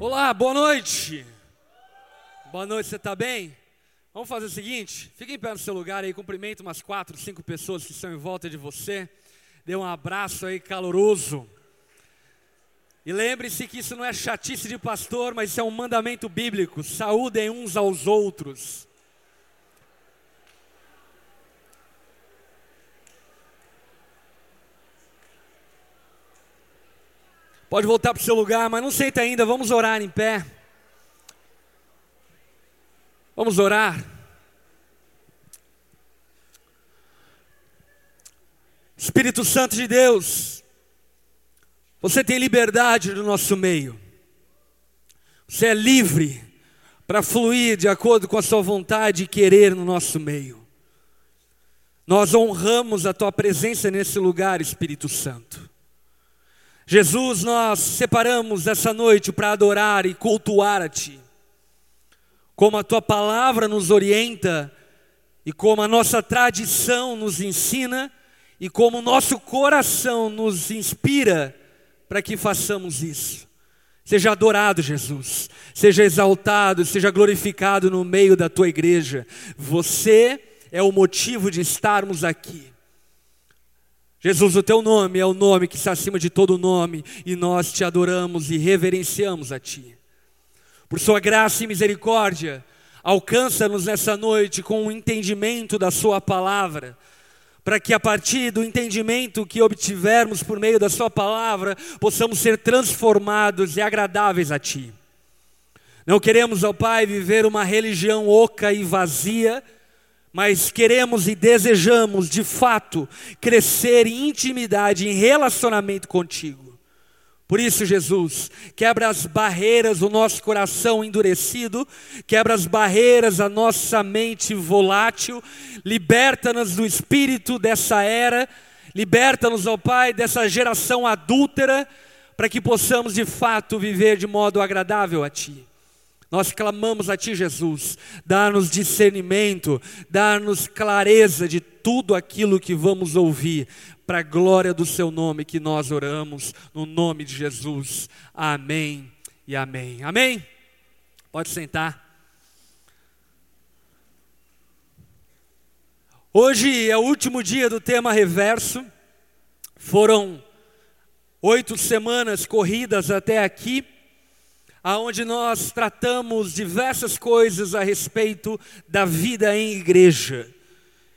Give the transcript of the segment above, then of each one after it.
Olá, boa noite. Boa noite, você está bem? Vamos fazer o seguinte: fique em pé no seu lugar aí, cumprimenta umas quatro, cinco pessoas que estão em volta de você. Dê um abraço aí caloroso. E lembre-se que isso não é chatice de pastor, mas isso é um mandamento bíblico. Saúdem uns aos outros. Pode voltar para o seu lugar, mas não senta ainda, vamos orar em pé. Vamos orar. Espírito Santo de Deus, você tem liberdade no nosso meio. Você é livre para fluir de acordo com a sua vontade e querer no nosso meio. Nós honramos a tua presença nesse lugar, Espírito Santo. Jesus, nós separamos essa noite para adorar e cultuar a Ti. Como a Tua palavra nos orienta, e como a nossa tradição nos ensina, e como o nosso coração nos inspira para que façamos isso. Seja adorado, Jesus, seja exaltado, seja glorificado no meio da tua igreja. Você é o motivo de estarmos aqui. Jesus, o teu nome é o nome que está acima de todo nome, e nós te adoramos e reverenciamos a ti. Por sua graça e misericórdia, alcança-nos nessa noite com o entendimento da sua palavra, para que a partir do entendimento que obtivermos por meio da sua palavra, possamos ser transformados e agradáveis a ti. Não queremos, ó Pai, viver uma religião oca e vazia, mas queremos e desejamos, de fato, crescer em intimidade, em relacionamento contigo. Por isso, Jesus, quebra as barreiras do nosso coração endurecido, quebra as barreiras da nossa mente volátil, liberta-nos do espírito dessa era, liberta-nos, ó Pai, dessa geração adúltera, para que possamos de fato viver de modo agradável a Ti. Nós clamamos a Ti, Jesus, dá-nos discernimento, dá-nos clareza de tudo aquilo que vamos ouvir, para a glória do Seu nome que nós oramos, no nome de Jesus. Amém e amém. Amém? Pode sentar. Hoje é o último dia do tema reverso, foram oito semanas corridas até aqui aonde nós tratamos diversas coisas a respeito da vida em igreja.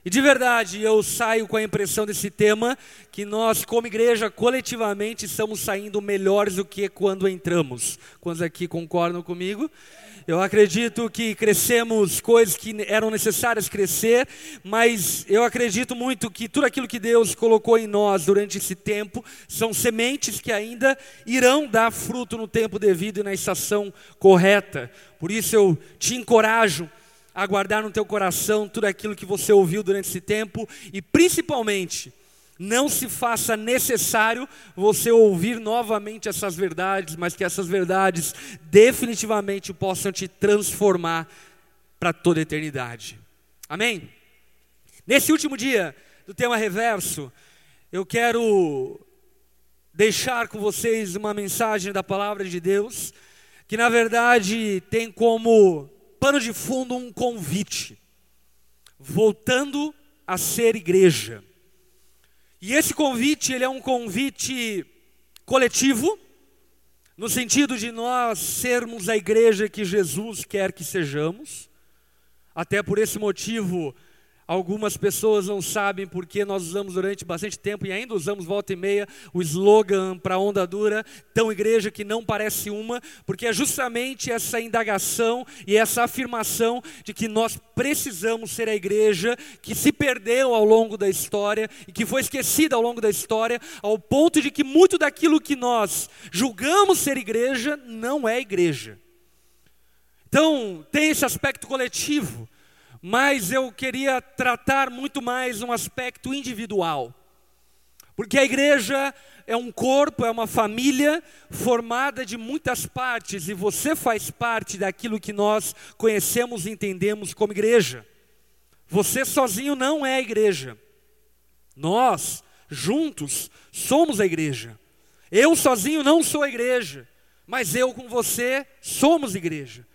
E de verdade, eu saio com a impressão desse tema que nós, como igreja, coletivamente estamos saindo melhores do que quando entramos. Quantos aqui concordam comigo? Eu acredito que crescemos coisas que eram necessárias crescer, mas eu acredito muito que tudo aquilo que Deus colocou em nós durante esse tempo são sementes que ainda irão dar fruto no tempo devido e na estação correta. Por isso eu te encorajo a guardar no teu coração tudo aquilo que você ouviu durante esse tempo e principalmente não se faça necessário você ouvir novamente essas verdades, mas que essas verdades definitivamente possam te transformar para toda a eternidade. Amém? Nesse último dia do tema reverso, eu quero deixar com vocês uma mensagem da palavra de Deus, que na verdade tem como pano de fundo um convite, voltando a ser igreja. E esse convite, ele é um convite coletivo, no sentido de nós sermos a igreja que Jesus quer que sejamos. Até por esse motivo, Algumas pessoas não sabem porque nós usamos durante bastante tempo e ainda usamos volta e meia o slogan para onda dura, tão igreja que não parece uma, porque é justamente essa indagação e essa afirmação de que nós precisamos ser a igreja que se perdeu ao longo da história e que foi esquecida ao longo da história, ao ponto de que muito daquilo que nós julgamos ser igreja não é igreja. Então, tem esse aspecto coletivo mas eu queria tratar muito mais um aspecto individual. Porque a igreja é um corpo, é uma família formada de muitas partes e você faz parte daquilo que nós conhecemos e entendemos como igreja. Você sozinho não é a igreja. Nós, juntos, somos a igreja. Eu sozinho não sou a igreja, mas eu com você somos igreja.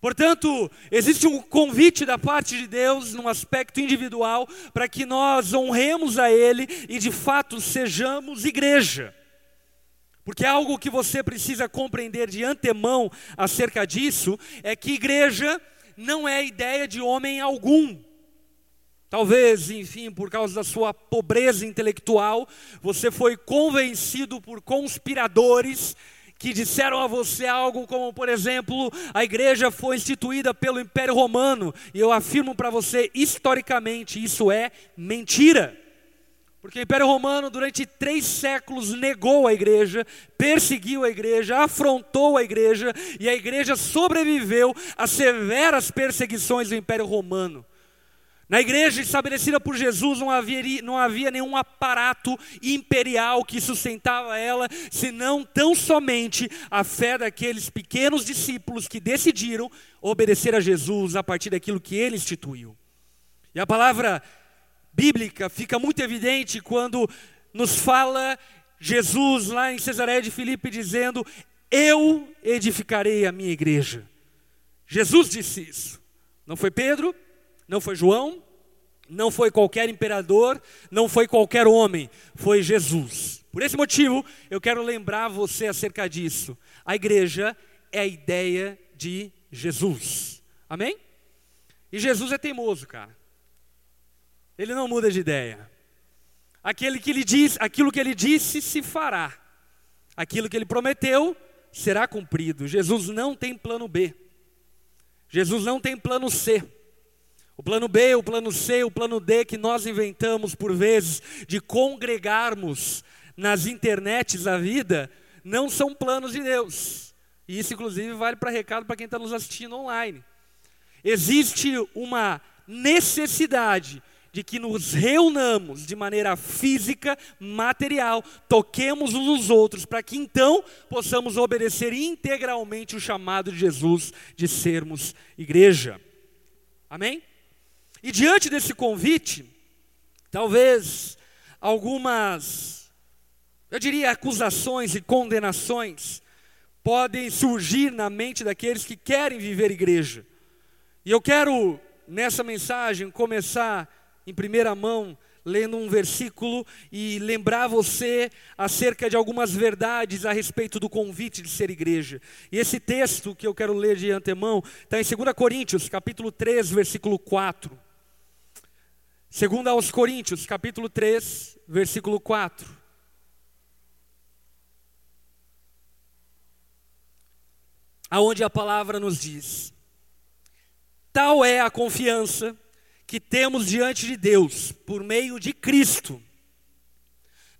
Portanto, existe um convite da parte de Deus, num aspecto individual, para que nós honremos a Ele e de fato sejamos igreja. Porque algo que você precisa compreender de antemão acerca disso é que igreja não é ideia de homem algum. Talvez, enfim, por causa da sua pobreza intelectual, você foi convencido por conspiradores que disseram a você algo como, por exemplo, a igreja foi instituída pelo Império Romano, e eu afirmo para você, historicamente, isso é mentira. Porque o Império Romano, durante três séculos, negou a igreja, perseguiu a igreja, afrontou a igreja, e a igreja sobreviveu às severas perseguições do Império Romano. Na igreja estabelecida por Jesus não havia, não havia nenhum aparato imperial que sustentava ela, senão tão somente a fé daqueles pequenos discípulos que decidiram obedecer a Jesus a partir daquilo que ele instituiu. E a palavra bíblica fica muito evidente quando nos fala Jesus lá em Cesareia de Filipe dizendo: Eu edificarei a minha igreja. Jesus disse isso. Não foi Pedro, não foi João, não foi qualquer imperador, não foi qualquer homem, foi Jesus. Por esse motivo, eu quero lembrar você acerca disso. A igreja é a ideia de Jesus. Amém? E Jesus é teimoso, cara. Ele não muda de ideia. Aquele que ele diz, aquilo que ele disse se fará. Aquilo que ele prometeu será cumprido. Jesus não tem plano B. Jesus não tem plano C. O plano B, o plano C, o plano D que nós inventamos por vezes de congregarmos nas internets da vida, não são planos de Deus. E isso, inclusive, vale para recado para quem está nos assistindo online. Existe uma necessidade de que nos reunamos de maneira física, material, toquemos uns nos outros, para que então possamos obedecer integralmente o chamado de Jesus de sermos igreja. Amém? E diante desse convite, talvez algumas, eu diria, acusações e condenações podem surgir na mente daqueles que querem viver igreja. E eu quero, nessa mensagem, começar em primeira mão, lendo um versículo e lembrar você acerca de algumas verdades a respeito do convite de ser igreja. E esse texto que eu quero ler de antemão está em 2 Coríntios, capítulo 3, versículo 4. Segundo aos Coríntios, capítulo 3, versículo 4. Aonde a palavra nos diz: Tal é a confiança que temos diante de Deus por meio de Cristo.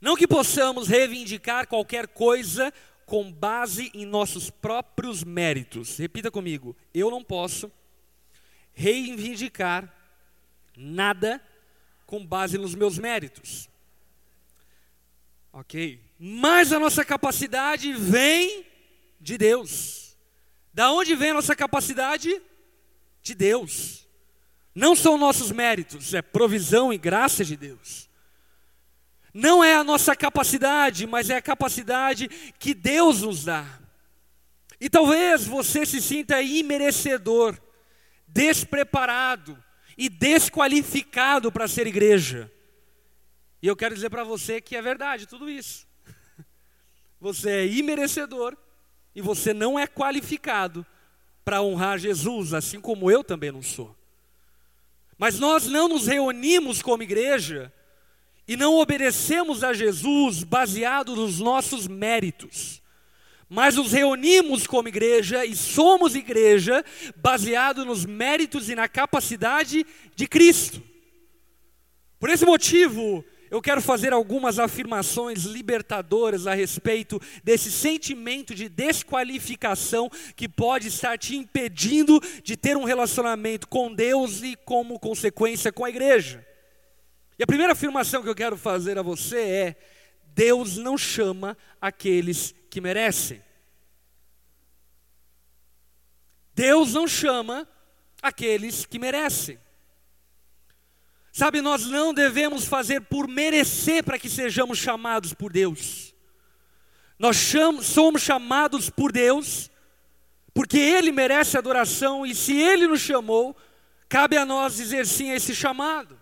Não que possamos reivindicar qualquer coisa com base em nossos próprios méritos. Repita comigo: eu não posso reivindicar nada com base nos meus méritos. Ok? Mas a nossa capacidade vem de Deus. Da onde vem a nossa capacidade? De Deus. Não são nossos méritos, é provisão e graça de Deus. Não é a nossa capacidade, mas é a capacidade que Deus nos dá. E talvez você se sinta imerecedor, despreparado, e desqualificado para ser igreja. E eu quero dizer para você que é verdade tudo isso. Você é imerecedor e você não é qualificado para honrar Jesus, assim como eu também não sou. Mas nós não nos reunimos como igreja e não obedecemos a Jesus baseado nos nossos méritos mas nos reunimos como igreja e somos igreja baseado nos méritos e na capacidade de Cristo. Por esse motivo, eu quero fazer algumas afirmações libertadoras a respeito desse sentimento de desqualificação que pode estar te impedindo de ter um relacionamento com Deus e, como consequência, com a igreja. E a primeira afirmação que eu quero fazer a você é: Deus não chama aqueles que merecem. Deus não chama aqueles que merecem. Sabe, nós não devemos fazer por merecer para que sejamos chamados por Deus. Nós somos chamados por Deus porque Ele merece adoração e se Ele nos chamou, cabe a nós dizer sim a esse chamado.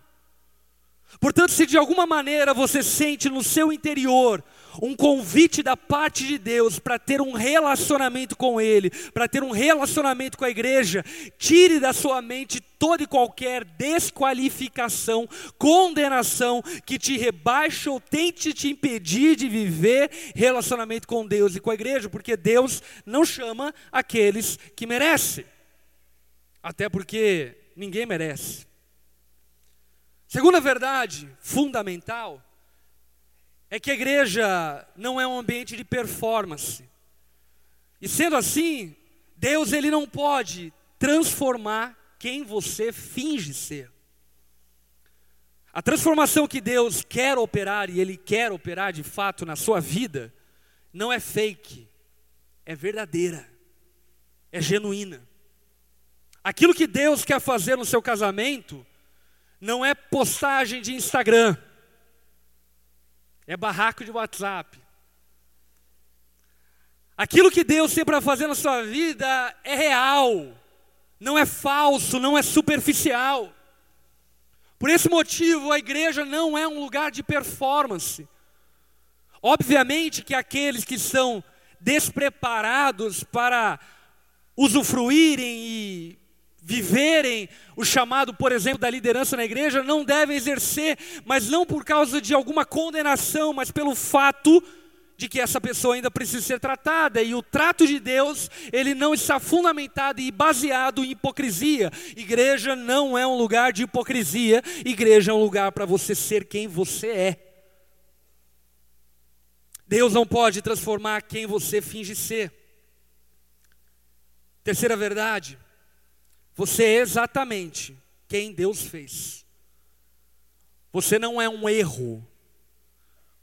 Portanto, se de alguma maneira você sente no seu interior um convite da parte de Deus para ter um relacionamento com Ele, para ter um relacionamento com a igreja, tire da sua mente toda e qualquer desqualificação, condenação que te rebaixe ou tente te impedir de viver relacionamento com Deus e com a igreja, porque Deus não chama aqueles que merecem, até porque ninguém merece. Segunda verdade fundamental é que a igreja não é um ambiente de performance. E sendo assim, Deus ele não pode transformar quem você finge ser. A transformação que Deus quer operar e ele quer operar de fato na sua vida não é fake, é verdadeira, é genuína. Aquilo que Deus quer fazer no seu casamento não é postagem de Instagram é barraco de WhatsApp. Aquilo que Deus tem para fazer na sua vida é real, não é falso, não é superficial. Por esse motivo, a igreja não é um lugar de performance. Obviamente que aqueles que são despreparados para usufruírem e viverem o chamado, por exemplo, da liderança na igreja, não devem exercer, mas não por causa de alguma condenação, mas pelo fato de que essa pessoa ainda precisa ser tratada e o trato de Deus, ele não está fundamentado e baseado em hipocrisia. Igreja não é um lugar de hipocrisia, igreja é um lugar para você ser quem você é. Deus não pode transformar quem você finge ser. Terceira verdade, você é exatamente quem Deus fez. Você não é um erro.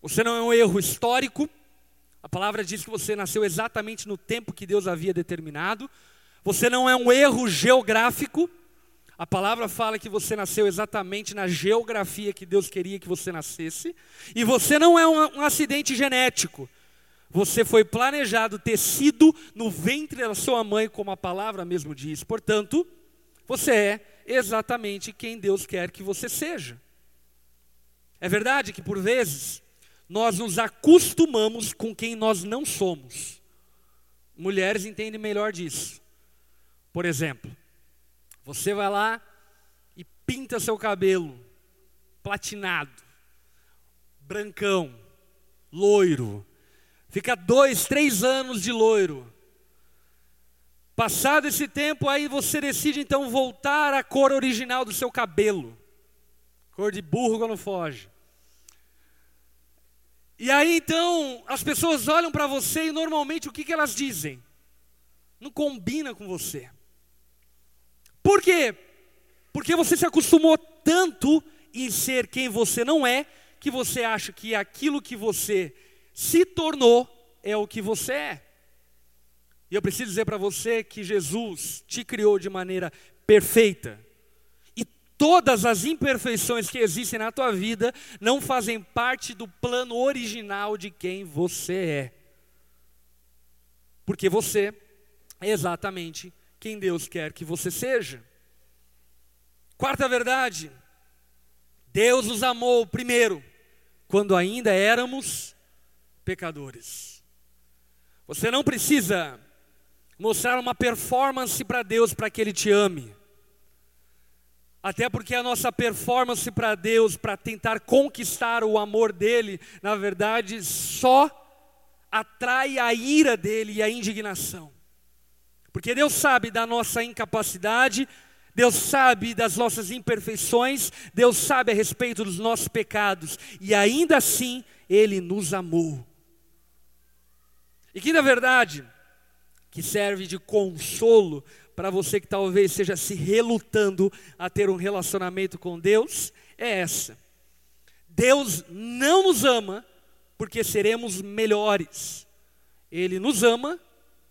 Você não é um erro histórico. A palavra diz que você nasceu exatamente no tempo que Deus havia determinado. Você não é um erro geográfico. A palavra fala que você nasceu exatamente na geografia que Deus queria que você nascesse. E você não é um, um acidente genético. Você foi planejado ter sido no ventre da sua mãe, como a palavra mesmo diz. Portanto, você é exatamente quem Deus quer que você seja. É verdade que por vezes nós nos acostumamos com quem nós não somos. Mulheres entendem melhor disso. Por exemplo, você vai lá e pinta seu cabelo platinado, brancão, loiro. Fica dois, três anos de loiro. Passado esse tempo, aí você decide então voltar à cor original do seu cabelo. Cor de burro quando foge. E aí então as pessoas olham para você e normalmente o que, que elas dizem? Não combina com você. Por quê? Porque você se acostumou tanto em ser quem você não é, que você acha que aquilo que você se tornou é o que você é. E eu preciso dizer para você que Jesus te criou de maneira perfeita. E todas as imperfeições que existem na tua vida não fazem parte do plano original de quem você é. Porque você é exatamente quem Deus quer que você seja. Quarta verdade, Deus nos amou primeiro, quando ainda éramos pecadores. Você não precisa mostrar uma performance para Deus para que Ele te ame. Até porque a nossa performance para Deus, para tentar conquistar o amor dEle, na verdade, só atrai a ira dEle e a indignação. Porque Deus sabe da nossa incapacidade, Deus sabe das nossas imperfeições, Deus sabe a respeito dos nossos pecados, e ainda assim Ele nos amou. E que na verdade, que serve de consolo para você que talvez esteja se relutando a ter um relacionamento com Deus, é essa. Deus não nos ama porque seremos melhores. Ele nos ama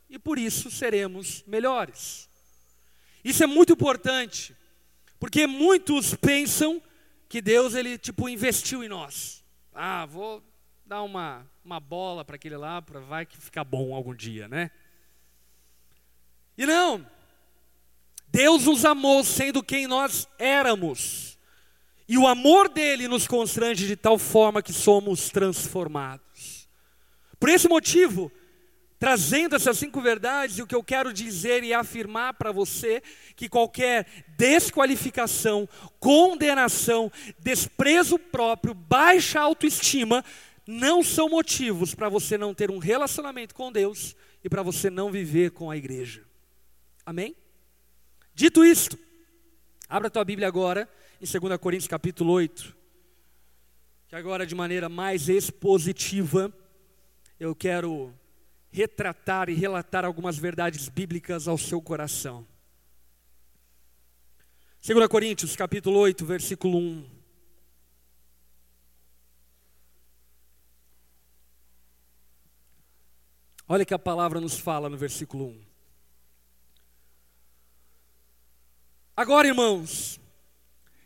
e por isso seremos melhores. Isso é muito importante, porque muitos pensam que Deus ele tipo investiu em nós. Ah, vou dar uma, uma bola para aquele lá, para vai que ficar bom algum dia, né? E não. Deus nos amou sendo quem nós éramos. E o amor dele nos constrange de tal forma que somos transformados. Por esse motivo, trazendo essas cinco verdades, o que eu quero dizer e afirmar para você que qualquer desqualificação, condenação, desprezo próprio, baixa autoestima não são motivos para você não ter um relacionamento com Deus e para você não viver com a igreja. Amém? Dito isto, abra a tua Bíblia agora em 2 Coríntios capítulo 8, que agora de maneira mais expositiva eu quero retratar e relatar algumas verdades bíblicas ao seu coração. 2 Coríntios, capítulo 8, versículo 1. Olha que a palavra nos fala no versículo 1. Agora, irmãos,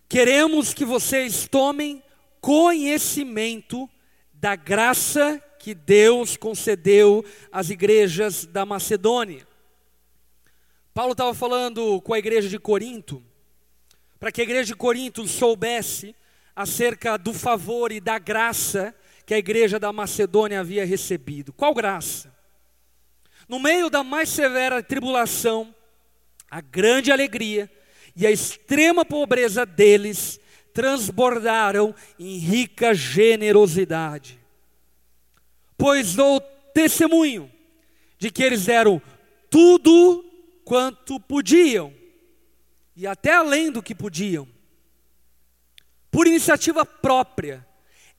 queremos que vocês tomem conhecimento da graça que Deus concedeu às igrejas da Macedônia. Paulo estava falando com a igreja de Corinto, para que a igreja de Corinto soubesse acerca do favor e da graça que a igreja da Macedônia havia recebido. Qual graça? No meio da mais severa tribulação, a grande alegria e a extrema pobreza deles transbordaram em rica generosidade. Pois dou testemunho de que eles deram tudo quanto podiam, e até além do que podiam, por iniciativa própria,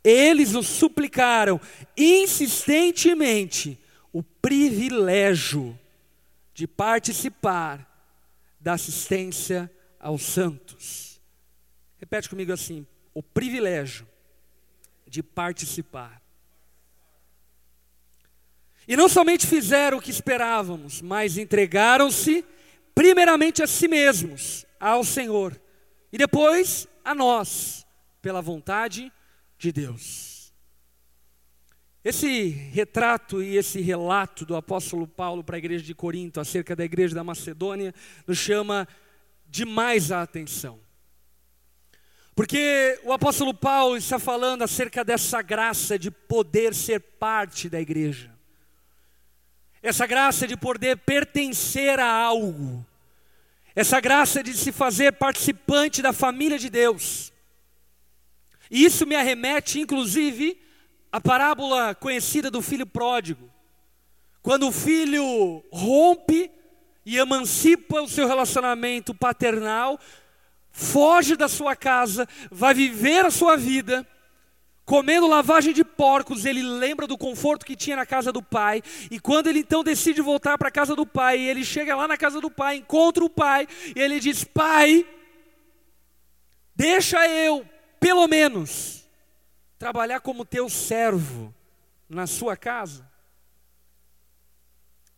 eles nos suplicaram insistentemente o privilégio de participar da assistência aos santos. Repete comigo assim: o privilégio de participar. E não somente fizeram o que esperávamos, mas entregaram-se primeiramente a si mesmos, ao Senhor, e depois a nós, pela vontade de Deus. Esse retrato e esse relato do apóstolo Paulo para a igreja de Corinto, acerca da igreja da Macedônia, nos chama demais a atenção. Porque o apóstolo Paulo está falando acerca dessa graça de poder ser parte da igreja essa graça de poder pertencer a algo, essa graça de se fazer participante da família de Deus. E isso me arremete, inclusive, à parábola conhecida do filho pródigo. Quando o filho rompe e emancipa o seu relacionamento paternal, foge da sua casa, vai viver a sua vida comendo lavagem de porcos, ele lembra do conforto que tinha na casa do pai, e quando ele então decide voltar para a casa do pai, ele chega lá na casa do pai, encontra o pai, e ele diz: Pai, deixa eu, pelo menos, trabalhar como teu servo na sua casa,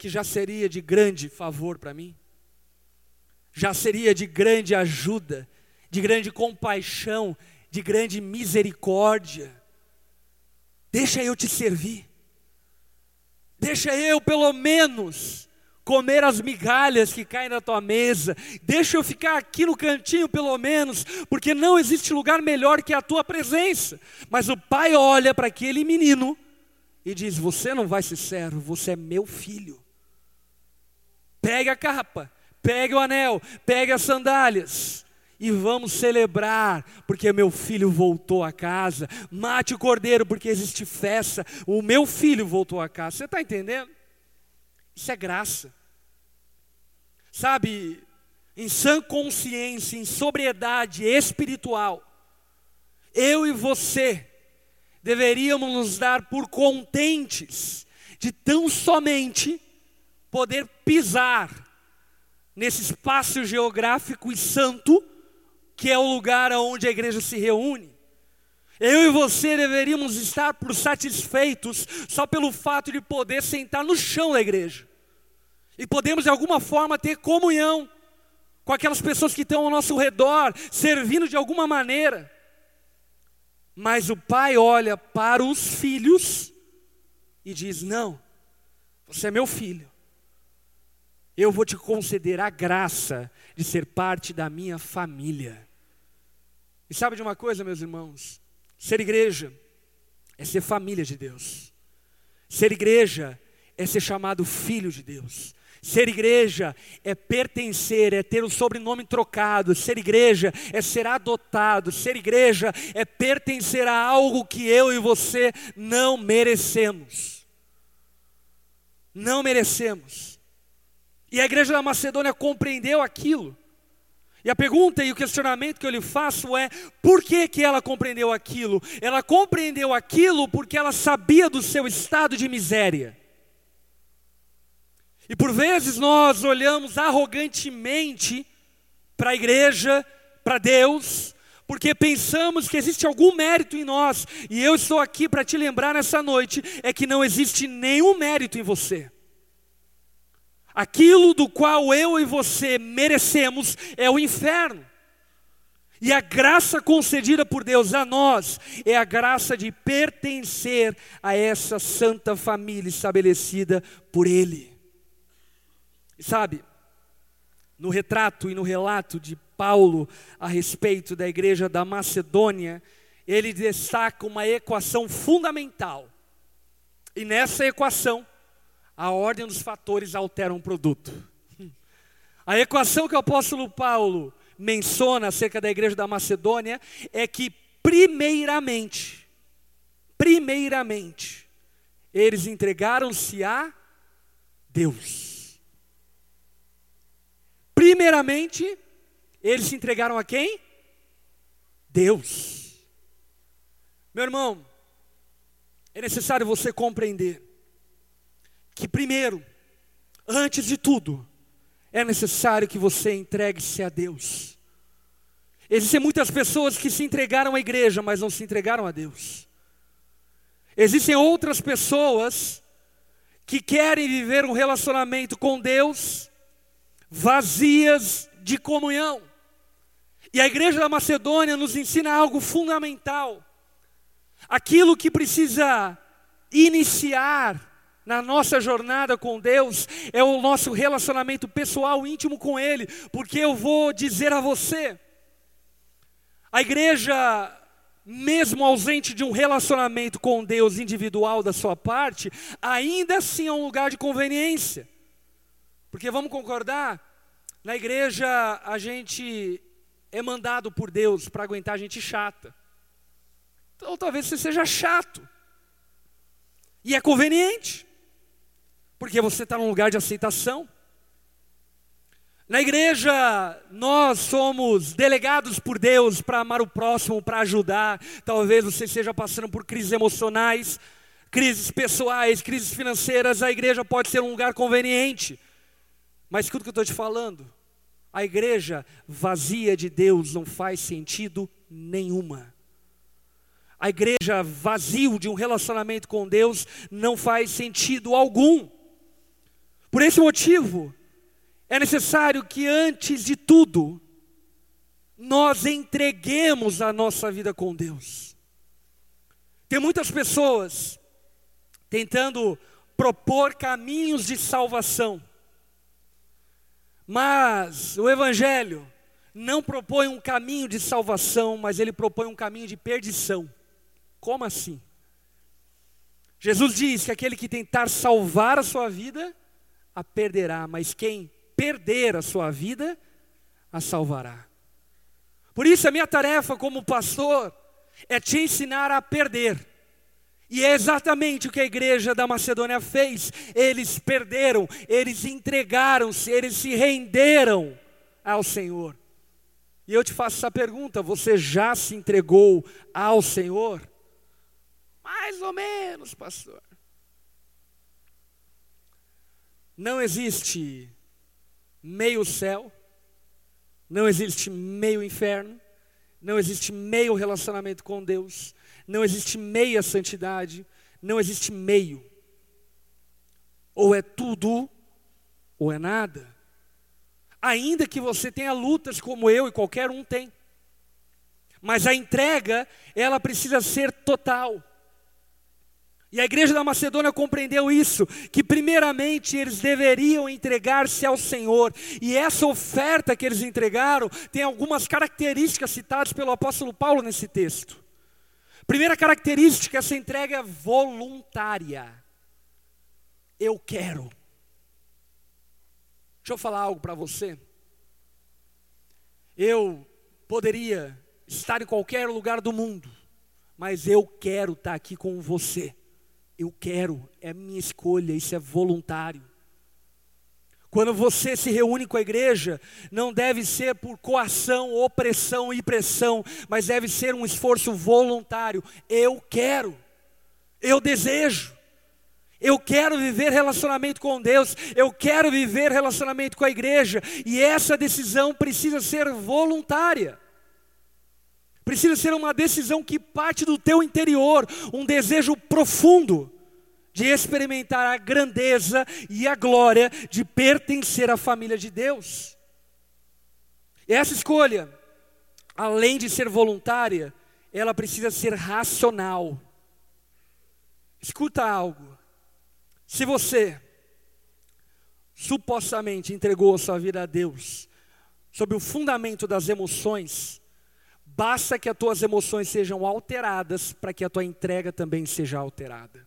que já seria de grande favor para mim, já seria de grande ajuda, de grande compaixão, de grande misericórdia. Deixa eu te servir. Deixa eu, pelo menos, comer as migalhas que caem na tua mesa. Deixa eu ficar aqui no cantinho, pelo menos, porque não existe lugar melhor que a tua presença. Mas o pai olha para aquele menino e diz: Você não vai ser servo, você é meu filho. Pega a capa, pega o anel, pega as sandálias e vamos celebrar, porque meu filho voltou a casa. Mate o cordeiro, porque existe festa. O meu filho voltou a casa. Você está entendendo? Isso é graça. Sabe, em sã consciência, em sobriedade espiritual, eu e você deveríamos nos dar por contentes de tão somente poder pisar nesse espaço geográfico e santo que é o lugar onde a igreja se reúne. Eu e você deveríamos estar por satisfeitos só pelo fato de poder sentar no chão da igreja. E podemos de alguma forma ter comunhão com aquelas pessoas que estão ao nosso redor, servindo de alguma maneira. Mas o pai olha para os filhos e diz: Não, você é meu filho. Eu vou te conceder a graça de ser parte da minha família. E sabe de uma coisa, meus irmãos? Ser igreja é ser família de Deus. Ser igreja é ser chamado filho de Deus. Ser igreja é pertencer, é ter o sobrenome trocado. Ser igreja é ser adotado. Ser igreja é pertencer a algo que eu e você não merecemos. Não merecemos. E a igreja da Macedônia compreendeu aquilo. E a pergunta e o questionamento que eu lhe faço é: por que, que ela compreendeu aquilo? Ela compreendeu aquilo porque ela sabia do seu estado de miséria. E por vezes nós olhamos arrogantemente para a igreja, para Deus, porque pensamos que existe algum mérito em nós, e eu estou aqui para te lembrar nessa noite é que não existe nenhum mérito em você. Aquilo do qual eu e você merecemos é o inferno. E a graça concedida por Deus a nós é a graça de pertencer a essa santa família estabelecida por Ele. E sabe, no retrato e no relato de Paulo a respeito da igreja da Macedônia, ele destaca uma equação fundamental. E nessa equação, a ordem dos fatores altera um produto. A equação que o apóstolo Paulo menciona acerca da igreja da Macedônia é que, primeiramente, primeiramente, eles entregaram-se a Deus. Primeiramente, eles se entregaram a quem? Deus. Meu irmão, é necessário você compreender que, primeiro, antes de tudo, é necessário que você entregue-se a Deus. Existem muitas pessoas que se entregaram à igreja, mas não se entregaram a Deus. Existem outras pessoas que querem viver um relacionamento com Deus, vazias de comunhão. E a igreja da Macedônia nos ensina algo fundamental. Aquilo que precisa iniciar na nossa jornada com Deus é o nosso relacionamento pessoal íntimo com Ele, porque eu vou dizer a você, a igreja, mesmo ausente de um relacionamento com Deus individual da sua parte, ainda assim é um lugar de conveniência. Porque vamos concordar, na igreja a gente é mandado por Deus para aguentar gente chata. Então talvez você seja chato. E é conveniente, porque você está num lugar de aceitação. Na igreja, nós somos delegados por Deus para amar o próximo, para ajudar. Talvez você esteja passando por crises emocionais, crises pessoais, crises financeiras. A igreja pode ser um lugar conveniente. Mas escuta o que eu estou te falando. A igreja vazia de Deus não faz sentido nenhuma. A igreja vazio de um relacionamento com Deus não faz sentido algum. Por esse motivo, é necessário que antes de tudo, nós entreguemos a nossa vida com Deus. Tem muitas pessoas tentando propor caminhos de salvação mas o Evangelho não propõe um caminho de salvação, mas ele propõe um caminho de perdição. Como assim? Jesus diz que aquele que tentar salvar a sua vida, a perderá, mas quem perder a sua vida, a salvará. Por isso, a minha tarefa como pastor é te ensinar a perder e é exatamente o que a igreja da Macedônia fez. Eles perderam, eles entregaram-se, eles se renderam ao Senhor. E eu te faço essa pergunta: você já se entregou ao Senhor? Mais ou menos, pastor. Não existe meio céu, não existe meio inferno, não existe meio relacionamento com Deus, não existe meia santidade, não existe meio. Ou é tudo, ou é nada. Ainda que você tenha lutas como eu e qualquer um tem. Mas a entrega, ela precisa ser total. E a igreja da Macedônia compreendeu isso, que primeiramente eles deveriam entregar-se ao Senhor. E essa oferta que eles entregaram tem algumas características citadas pelo apóstolo Paulo nesse texto. Primeira característica, essa entrega é voluntária. Eu quero. Deixa eu falar algo para você. Eu poderia estar em qualquer lugar do mundo, mas eu quero estar aqui com você. Eu quero, é minha escolha, isso é voluntário. Quando você se reúne com a igreja, não deve ser por coação, opressão e pressão, mas deve ser um esforço voluntário. Eu quero, eu desejo, eu quero viver relacionamento com Deus, eu quero viver relacionamento com a igreja, e essa decisão precisa ser voluntária. Precisa ser uma decisão que parte do teu interior, um desejo profundo de experimentar a grandeza e a glória de pertencer à família de Deus. Essa escolha, além de ser voluntária, ela precisa ser racional. Escuta algo. Se você supostamente entregou a sua vida a Deus, sob o fundamento das emoções, basta que as tuas emoções sejam alteradas para que a tua entrega também seja alterada.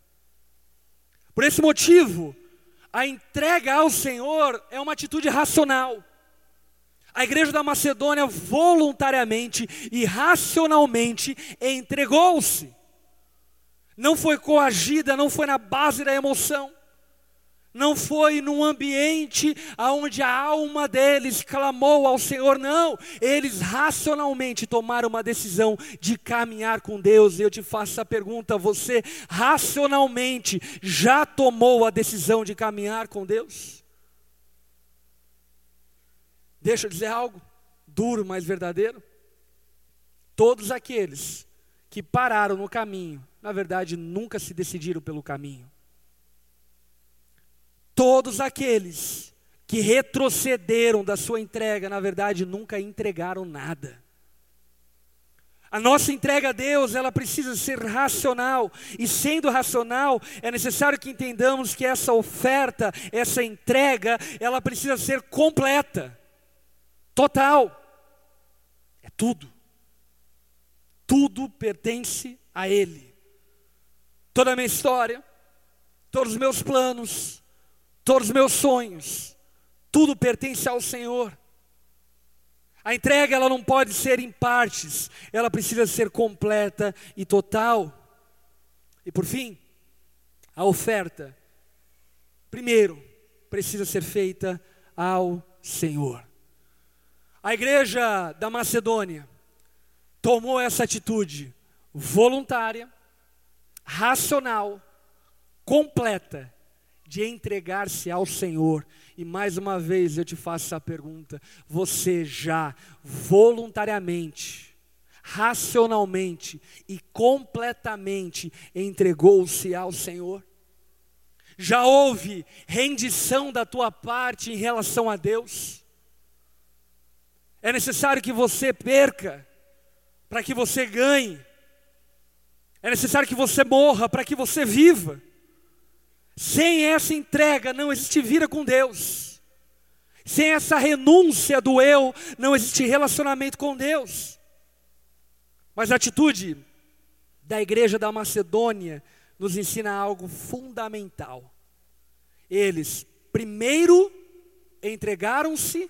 Por esse motivo, a entrega ao Senhor é uma atitude racional. A igreja da Macedônia voluntariamente e racionalmente entregou-se. Não foi coagida, não foi na base da emoção não foi num ambiente onde a alma deles clamou ao Senhor, não. Eles racionalmente tomaram uma decisão de caminhar com Deus. E eu te faço a pergunta: você racionalmente já tomou a decisão de caminhar com Deus? Deixa eu dizer algo duro, mas verdadeiro. Todos aqueles que pararam no caminho, na verdade, nunca se decidiram pelo caminho. Todos aqueles que retrocederam da sua entrega, na verdade, nunca entregaram nada. A nossa entrega a Deus, ela precisa ser racional, e sendo racional, é necessário que entendamos que essa oferta, essa entrega, ela precisa ser completa, total. É tudo. Tudo pertence a Ele. Toda a minha história, todos os meus planos, todos os meus sonhos, tudo pertence ao Senhor. A entrega ela não pode ser em partes, ela precisa ser completa e total. E por fim, a oferta, primeiro, precisa ser feita ao Senhor. A igreja da Macedônia tomou essa atitude voluntária, racional, completa de entregar-se ao Senhor. E mais uma vez eu te faço essa pergunta: você já voluntariamente, racionalmente e completamente entregou-se ao Senhor? Já houve rendição da tua parte em relação a Deus? É necessário que você perca para que você ganhe. É necessário que você morra para que você viva. Sem essa entrega não existe vida com Deus. Sem essa renúncia do eu, não existe relacionamento com Deus. Mas a atitude da igreja da Macedônia nos ensina algo fundamental. Eles, primeiro, entregaram-se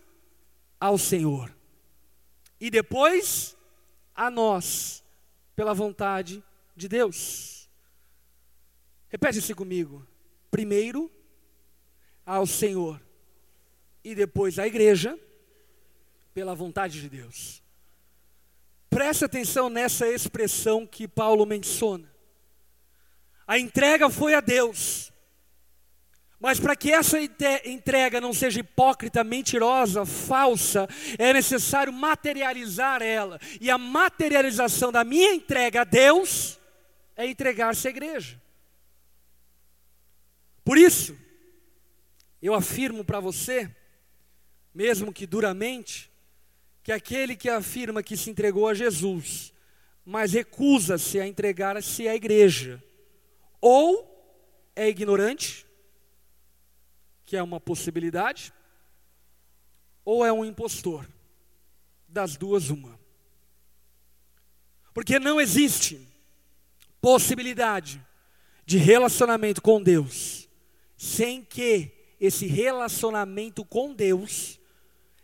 ao Senhor, e depois a nós, pela vontade de Deus. Repete-se comigo primeiro ao Senhor e depois à igreja, pela vontade de Deus. Preste atenção nessa expressão que Paulo menciona. A entrega foi a Deus. Mas para que essa entrega não seja hipócrita, mentirosa, falsa, é necessário materializar ela. E a materialização da minha entrega a Deus é entregar-se à igreja. Por isso, eu afirmo para você, mesmo que duramente, que aquele que afirma que se entregou a Jesus mas recusa-se a entregar-se à igreja. Ou é ignorante, que é uma possibilidade, ou é um impostor. Das duas, uma. Porque não existe possibilidade de relacionamento com Deus sem que esse relacionamento com Deus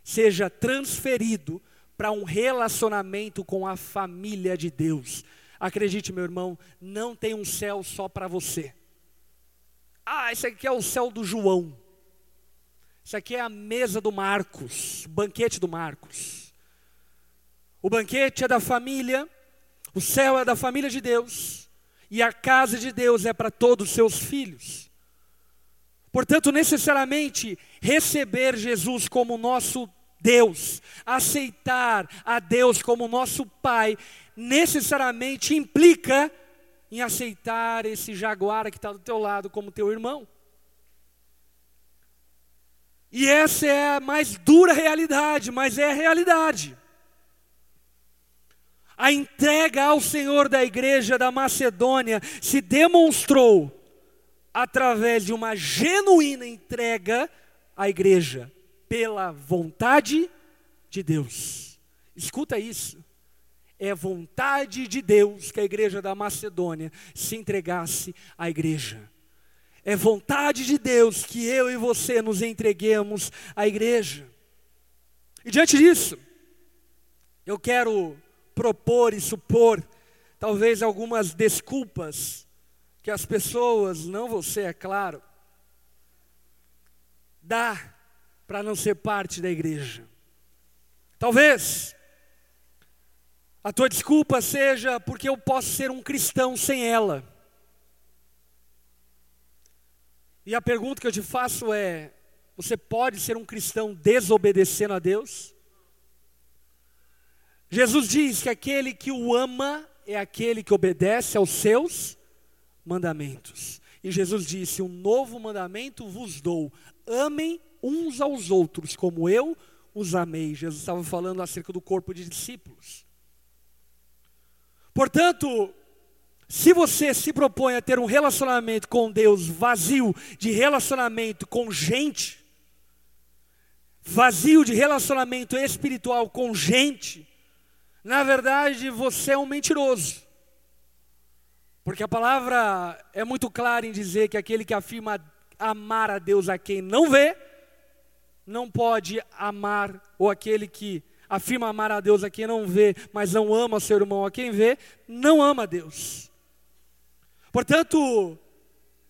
seja transferido para um relacionamento com a família de Deus. Acredite, meu irmão, não tem um céu só para você. Ah, esse aqui é o céu do João. Isso aqui é a mesa do Marcos, o banquete do Marcos. O banquete é da família, o céu é da família de Deus, e a casa de Deus é para todos os seus filhos. Portanto, necessariamente, receber Jesus como nosso Deus, aceitar a Deus como nosso Pai, necessariamente implica em aceitar esse jaguar que está do teu lado como teu irmão. E essa é a mais dura realidade, mas é a realidade. A entrega ao Senhor da igreja da Macedônia se demonstrou através de uma genuína entrega à igreja pela vontade de Deus. Escuta isso. É vontade de Deus que a igreja da Macedônia se entregasse à igreja. É vontade de Deus que eu e você nos entreguemos à igreja. E diante disso, eu quero propor e supor talvez algumas desculpas que as pessoas, não você, é claro, dá para não ser parte da igreja. Talvez a tua desculpa seja porque eu posso ser um cristão sem ela. E a pergunta que eu te faço é: você pode ser um cristão desobedecendo a Deus? Jesus diz que aquele que o ama é aquele que obedece aos seus mandamentos. E Jesus disse: Um novo mandamento vos dou: amem uns aos outros, como eu os amei. Jesus estava falando acerca do corpo de discípulos. Portanto, se você se propõe a ter um relacionamento com Deus vazio de relacionamento com gente, vazio de relacionamento espiritual com gente, na verdade você é um mentiroso. Porque a palavra é muito clara em dizer que aquele que afirma amar a Deus a quem não vê, não pode amar, ou aquele que afirma amar a Deus a quem não vê, mas não ama seu irmão a quem vê, não ama a Deus. Portanto,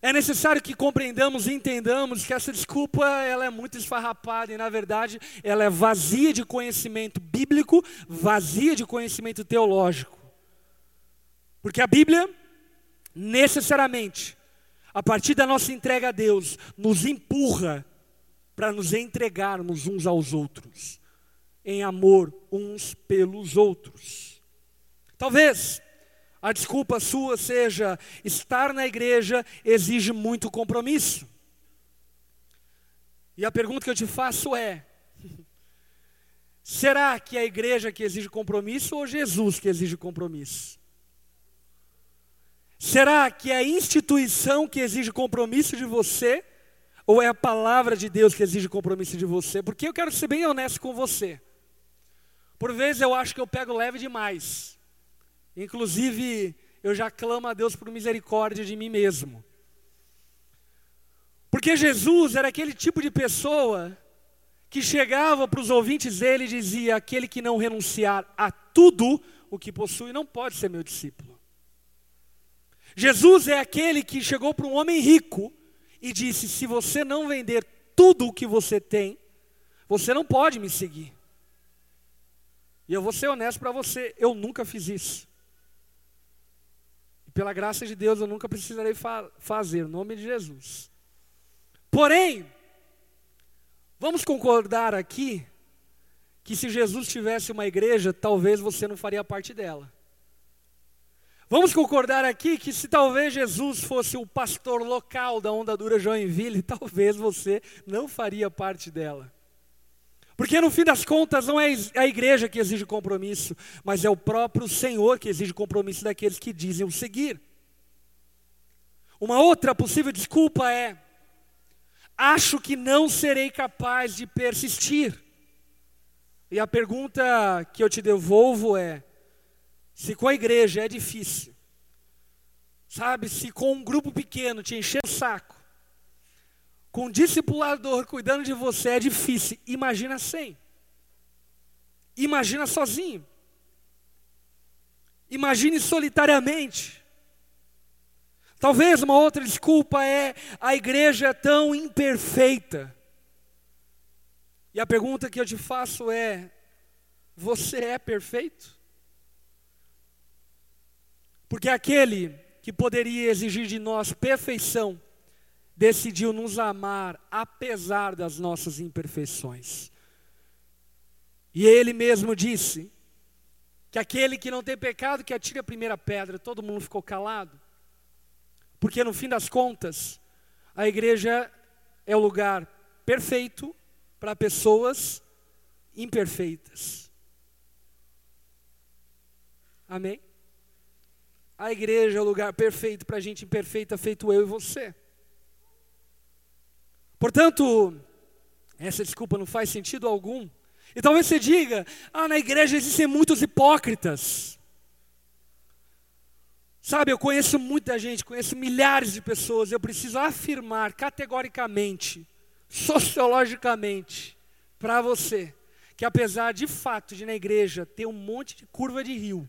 é necessário que compreendamos e entendamos que essa desculpa ela é muito esfarrapada e na verdade ela é vazia de conhecimento bíblico, vazia de conhecimento teológico. Porque a Bíblia necessariamente a partir da nossa entrega a Deus nos empurra para nos entregarmos uns aos outros, em amor uns pelos outros. Talvez a desculpa sua seja: estar na igreja exige muito compromisso. E a pergunta que eu te faço é: será que é a igreja que exige compromisso ou Jesus que exige compromisso? Será que é a instituição que exige compromisso de você ou é a palavra de Deus que exige compromisso de você? Porque eu quero ser bem honesto com você. Por vezes eu acho que eu pego leve demais. Inclusive, eu já clamo a Deus por misericórdia de mim mesmo. Porque Jesus era aquele tipo de pessoa que chegava para os ouvintes dele e dizia: aquele que não renunciar a tudo o que possui não pode ser meu discípulo. Jesus é aquele que chegou para um homem rico e disse: Se você não vender tudo o que você tem, você não pode me seguir. E eu vou ser honesto para você, eu nunca fiz isso. E pela graça de Deus eu nunca precisarei fa fazer, em nome de Jesus. Porém, vamos concordar aqui que se Jesus tivesse uma igreja, talvez você não faria parte dela. Vamos concordar aqui que se talvez Jesus fosse o pastor local da Onda Dura Joinville, talvez você não faria parte dela. Porque no fim das contas não é a igreja que exige compromisso, mas é o próprio Senhor que exige compromisso daqueles que dizem o seguir. Uma outra possível desculpa é: acho que não serei capaz de persistir. E a pergunta que eu te devolvo é: se com a igreja é difícil, sabe, se com um grupo pequeno te encher o saco, com um discipulador cuidando de você é difícil, imagina sem. Imagina sozinho. Imagine solitariamente. Talvez uma outra desculpa é a igreja é tão imperfeita. E a pergunta que eu te faço é: você é perfeito? Porque aquele que poderia exigir de nós perfeição, decidiu nos amar apesar das nossas imperfeições. E ele mesmo disse que aquele que não tem pecado que atire a primeira pedra, todo mundo ficou calado. Porque no fim das contas, a igreja é o lugar perfeito para pessoas imperfeitas. Amém? A igreja é o lugar perfeito para gente imperfeita, feito eu e você. Portanto, essa desculpa não faz sentido algum. E talvez você diga: ah, na igreja existem muitos hipócritas. Sabe, eu conheço muita gente, conheço milhares de pessoas, eu preciso afirmar categoricamente, sociologicamente, para você, que apesar de fato de na igreja ter um monte de curva de rio,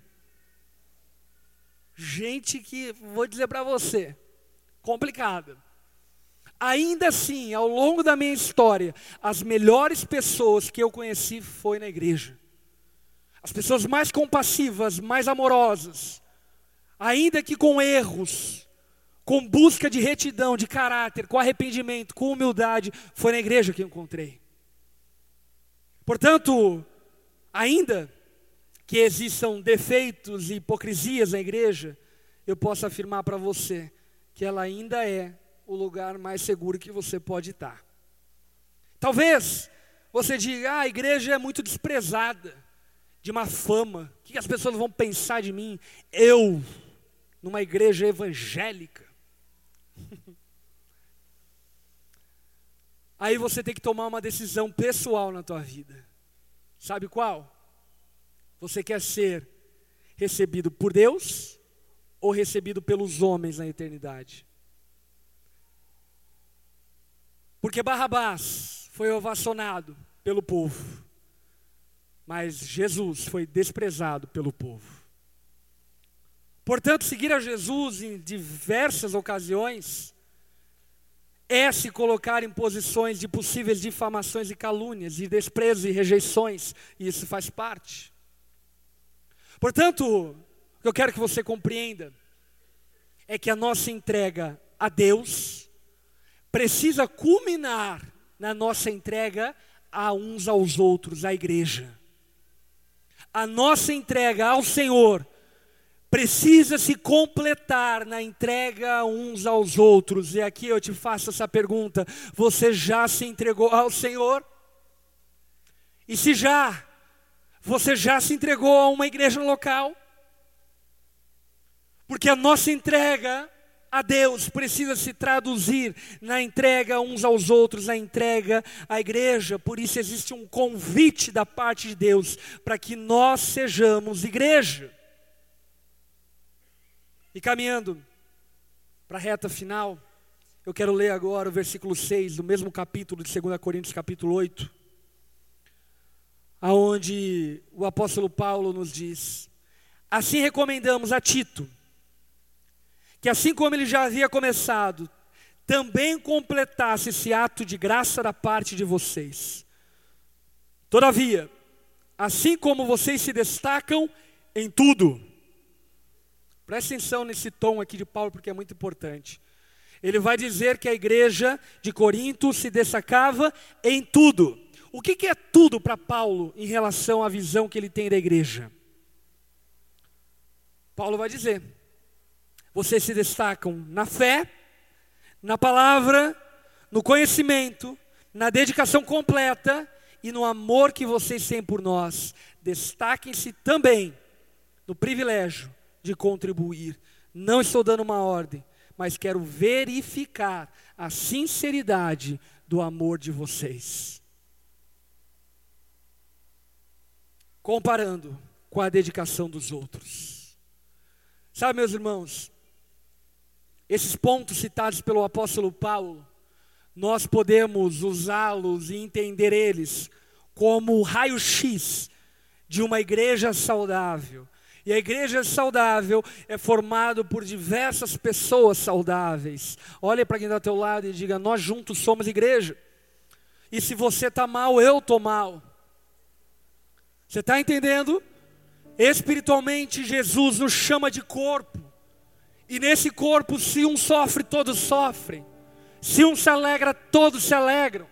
gente que, vou dizer para você, complicada Ainda assim, ao longo da minha história, as melhores pessoas que eu conheci foi na igreja. As pessoas mais compassivas, mais amorosas, ainda que com erros, com busca de retidão, de caráter, com arrependimento, com humildade, foi na igreja que eu encontrei. Portanto, ainda que existam defeitos e hipocrisias na igreja, eu posso afirmar para você que ela ainda é o lugar mais seguro que você pode estar. Talvez você diga, ah, a igreja é muito desprezada, de má fama, o que as pessoas vão pensar de mim? Eu, numa igreja evangélica. Aí você tem que tomar uma decisão pessoal na tua vida. Sabe qual? Você quer ser recebido por Deus ou recebido pelos homens na eternidade? Porque Barrabás foi ovacionado pelo povo, mas Jesus foi desprezado pelo povo. Portanto, seguir a Jesus em diversas ocasiões é se colocar em posições de possíveis difamações e calúnias, de desprezo e rejeições, e isso faz parte. Portanto, o que eu quero que você compreenda é que a nossa entrega a Deus precisa culminar na nossa entrega a uns aos outros, à igreja. A nossa entrega ao Senhor precisa se completar na entrega uns aos outros. E aqui eu te faço essa pergunta: você já se entregou ao Senhor? E se já, você já se entregou a uma igreja local? Porque a nossa entrega a Deus precisa se traduzir na entrega uns aos outros, na entrega à igreja. Por isso existe um convite da parte de Deus para que nós sejamos igreja. E caminhando para a reta final, eu quero ler agora o versículo 6 do mesmo capítulo de 2 Coríntios, capítulo 8, aonde o apóstolo Paulo nos diz: Assim recomendamos a Tito que assim como ele já havia começado, também completasse esse ato de graça da parte de vocês. Todavia, assim como vocês se destacam em tudo, preste atenção nesse tom aqui de Paulo, porque é muito importante. Ele vai dizer que a igreja de Corinto se destacava em tudo. O que, que é tudo para Paulo em relação à visão que ele tem da igreja? Paulo vai dizer: vocês se destacam na fé, na palavra, no conhecimento, na dedicação completa e no amor que vocês têm por nós, destaquem-se também no privilégio de contribuir. Não estou dando uma ordem, mas quero verificar a sinceridade do amor de vocês. Comparando com a dedicação dos outros. Sabe, meus irmãos, esses pontos citados pelo apóstolo Paulo, nós podemos usá-los e entender eles como o raio-x de uma igreja saudável. E a igreja saudável é formada por diversas pessoas saudáveis. Olhe para quem está ao teu lado e diga: Nós juntos somos igreja. E se você está mal, eu estou mal. Você está entendendo? Espiritualmente, Jesus nos chama de corpo. E nesse corpo, se um sofre, todos sofrem. Se um se alegra, todos se alegram.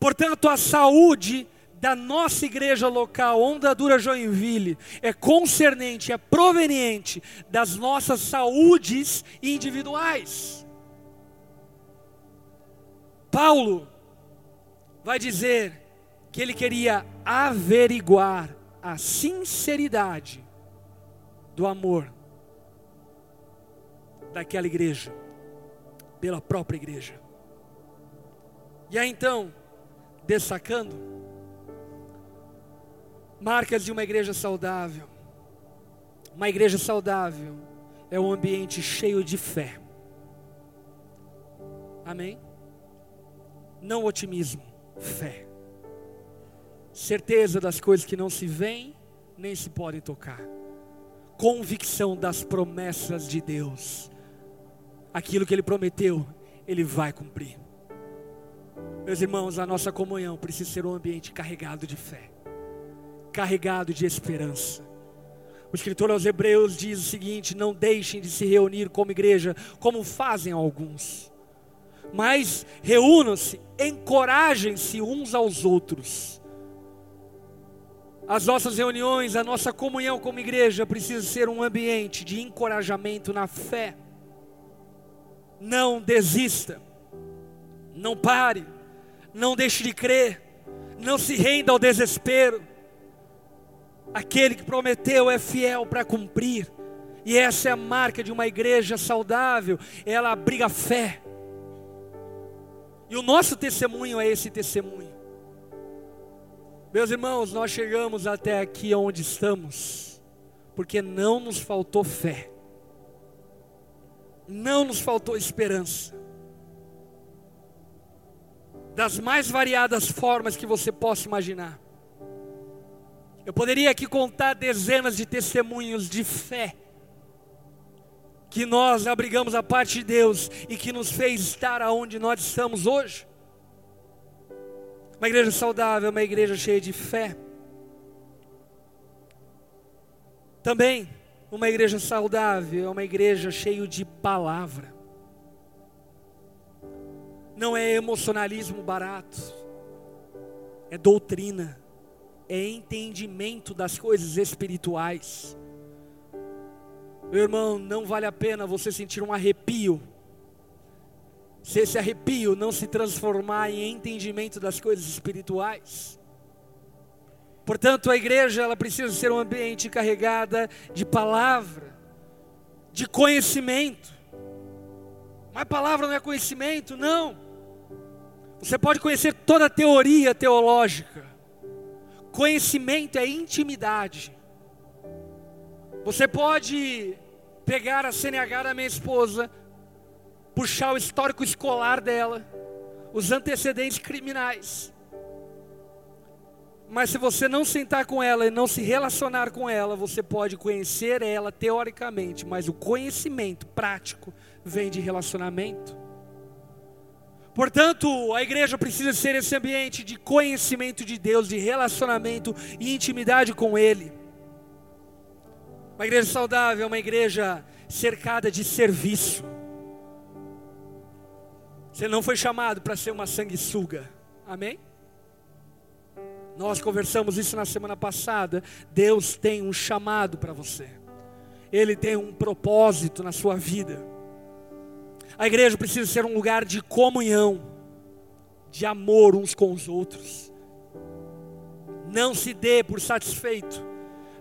Portanto, a saúde da nossa igreja local, Onda Dura Joinville, é concernente, é proveniente das nossas saúdes individuais. Paulo vai dizer que ele queria averiguar a sinceridade do amor daquela igreja pela própria igreja. E aí então, destacando, marcas de uma igreja saudável. Uma igreja saudável é um ambiente cheio de fé. Amém? Não otimismo, fé. Certeza das coisas que não se veem nem se podem tocar. Convicção das promessas de Deus aquilo que Ele prometeu, Ele vai cumprir. Meus irmãos, a nossa comunhão precisa ser um ambiente carregado de fé, carregado de esperança. O escritor aos Hebreus diz o seguinte: não deixem de se reunir como igreja, como fazem alguns, mas reúnam-se, encorajem-se uns aos outros. As nossas reuniões, a nossa comunhão como igreja precisa ser um ambiente de encorajamento na fé não desista, não pare, não deixe de crer, não se renda ao desespero. Aquele que prometeu é fiel para cumprir, e essa é a marca de uma igreja saudável, ela abriga fé. E o nosso testemunho é esse testemunho. Meus irmãos, nós chegamos até aqui onde estamos, porque não nos faltou fé não nos faltou esperança. Das mais variadas formas que você possa imaginar. Eu poderia aqui contar dezenas de testemunhos de fé que nós abrigamos a parte de Deus e que nos fez estar aonde nós estamos hoje. Uma igreja saudável, uma igreja cheia de fé. Também uma igreja saudável é uma igreja cheia de palavra. Não é emocionalismo barato, é doutrina, é entendimento das coisas espirituais. Meu irmão, não vale a pena você sentir um arrepio, se esse arrepio não se transformar em entendimento das coisas espirituais. Portanto, a igreja ela precisa ser um ambiente carregada de palavra, de conhecimento. Mas palavra não é conhecimento, não. Você pode conhecer toda a teoria teológica. Conhecimento é intimidade. Você pode pegar a CNH da minha esposa, puxar o histórico escolar dela, os antecedentes criminais, mas se você não sentar com ela e não se relacionar com ela, você pode conhecer ela teoricamente, mas o conhecimento prático vem de relacionamento. Portanto, a igreja precisa ser esse ambiente de conhecimento de Deus, de relacionamento e intimidade com Ele. Uma igreja saudável é uma igreja cercada de serviço. Você não foi chamado para ser uma sanguessuga, amém? Nós conversamos isso na semana passada. Deus tem um chamado para você. Ele tem um propósito na sua vida. A igreja precisa ser um lugar de comunhão, de amor uns com os outros. Não se dê por satisfeito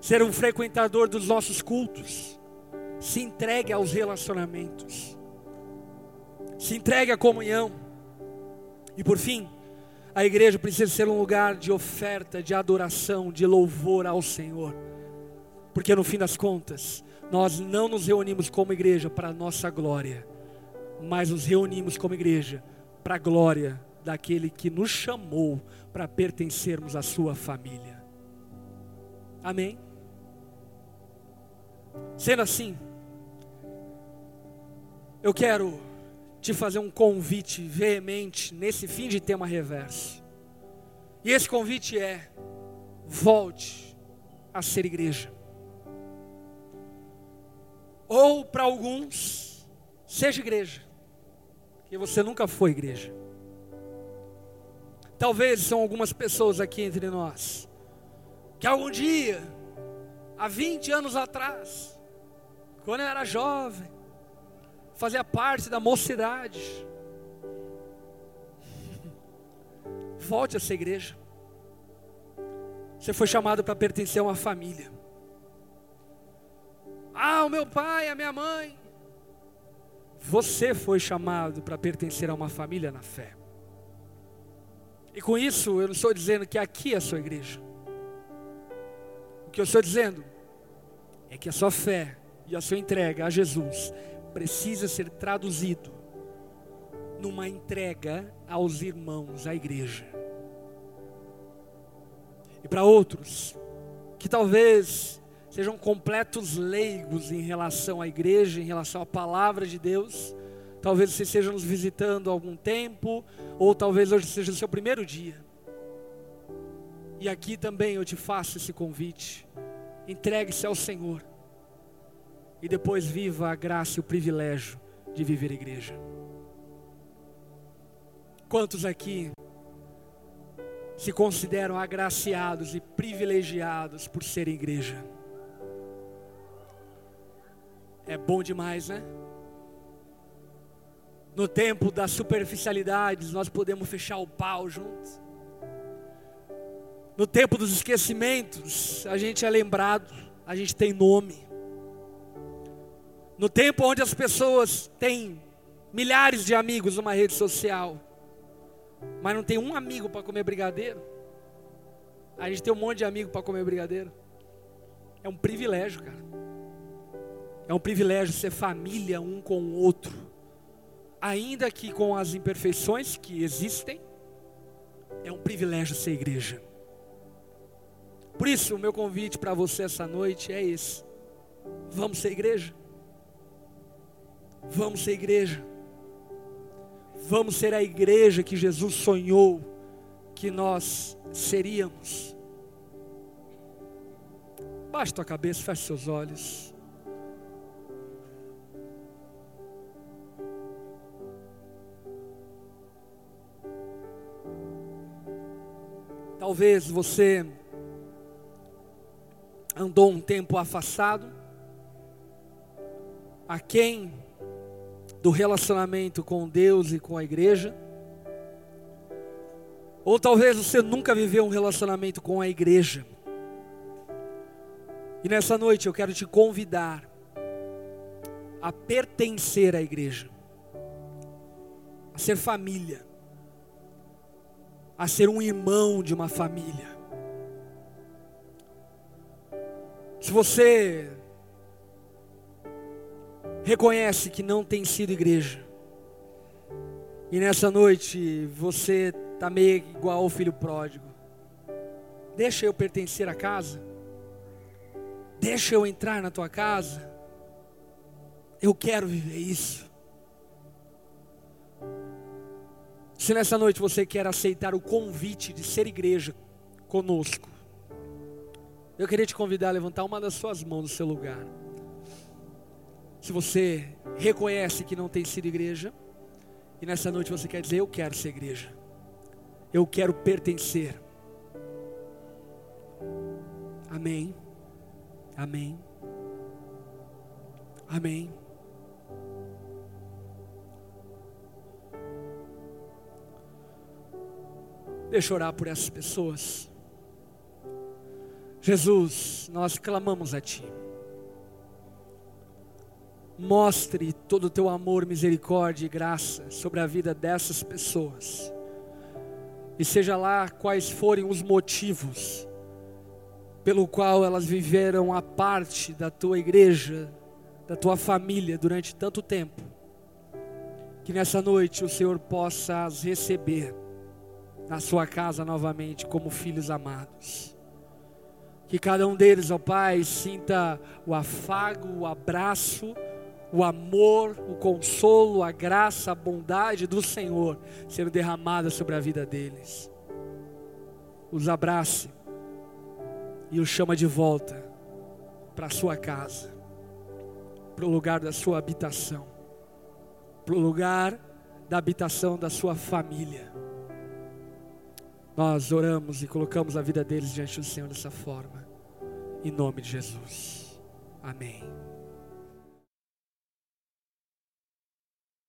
ser um frequentador dos nossos cultos. Se entregue aos relacionamentos. Se entregue à comunhão. E por fim, a igreja precisa ser um lugar de oferta, de adoração, de louvor ao Senhor. Porque no fim das contas, nós não nos reunimos como igreja para a nossa glória, mas nos reunimos como igreja para a glória daquele que nos chamou para pertencermos à sua família. Amém? Sendo assim, eu quero te fazer um convite veemente nesse fim de tema reverso. E esse convite é: volte a ser igreja. Ou para alguns, seja igreja, que você nunca foi igreja. Talvez são algumas pessoas aqui entre nós que algum dia, há 20 anos atrás, quando eu era jovem, fazia parte da mocidade. Volte a essa igreja. Você foi chamado para pertencer a uma família. Ah, o meu pai, a minha mãe. Você foi chamado para pertencer a uma família na fé. E com isso, eu não estou dizendo que aqui é a sua igreja. O que eu estou dizendo é que a sua fé e a sua entrega a Jesus precisa ser traduzido numa entrega aos irmãos, à igreja. E para outros, que talvez sejam completos leigos em relação à igreja, em relação à palavra de Deus. Talvez você esteja nos visitando há algum tempo, ou talvez hoje seja o seu primeiro dia. E aqui também eu te faço esse convite. Entregue-se ao Senhor. E depois viva a graça e o privilégio de viver igreja. Quantos aqui se consideram agraciados e privilegiados por ser igreja? É bom demais, né? No tempo das superficialidades, nós podemos fechar o pau juntos. No tempo dos esquecimentos, a gente é lembrado, a gente tem nome. No tempo onde as pessoas têm milhares de amigos numa rede social, mas não tem um amigo para comer brigadeiro, a gente tem um monte de amigo para comer brigadeiro. É um privilégio, cara. É um privilégio ser família um com o outro, ainda que com as imperfeições que existem, é um privilégio ser igreja. Por isso, o meu convite para você essa noite é esse: vamos ser igreja. Vamos ser igreja. Vamos ser a igreja que Jesus sonhou que nós seríamos. Baixe tua cabeça, feche seus olhos. Talvez você andou um tempo afastado, a quem do relacionamento com Deus e com a igreja. Ou talvez você nunca viveu um relacionamento com a igreja. E nessa noite eu quero te convidar a pertencer à igreja, a ser família a ser um irmão de uma família. Se você reconhece que não tem sido igreja, e nessa noite você está meio igual ao filho pródigo, deixa eu pertencer à casa, deixa eu entrar na tua casa, eu quero viver isso. Se nessa noite você quer aceitar o convite de ser igreja conosco, eu queria te convidar a levantar uma das suas mãos no seu lugar. Se você reconhece que não tem sido igreja, e nessa noite você quer dizer: Eu quero ser igreja, eu quero pertencer. Amém. Amém. Amém. Deixa eu orar por essas pessoas. Jesus, nós clamamos a Ti. Mostre todo o Teu amor, misericórdia e graça sobre a vida dessas pessoas. E seja lá quais forem os motivos pelo qual elas viveram a parte da Tua igreja, da Tua família durante tanto tempo, que nessa noite o Senhor possa as receber na Sua casa novamente como filhos amados. Que cada um deles, ó Pai, sinta o afago, o abraço, o amor, o consolo, a graça, a bondade do Senhor sendo derramada sobre a vida deles. Os abrace e os chama de volta para a sua casa, para o lugar da sua habitação, para o lugar da habitação da sua família. Nós oramos e colocamos a vida deles diante do Senhor dessa forma. Em nome de Jesus. Amém.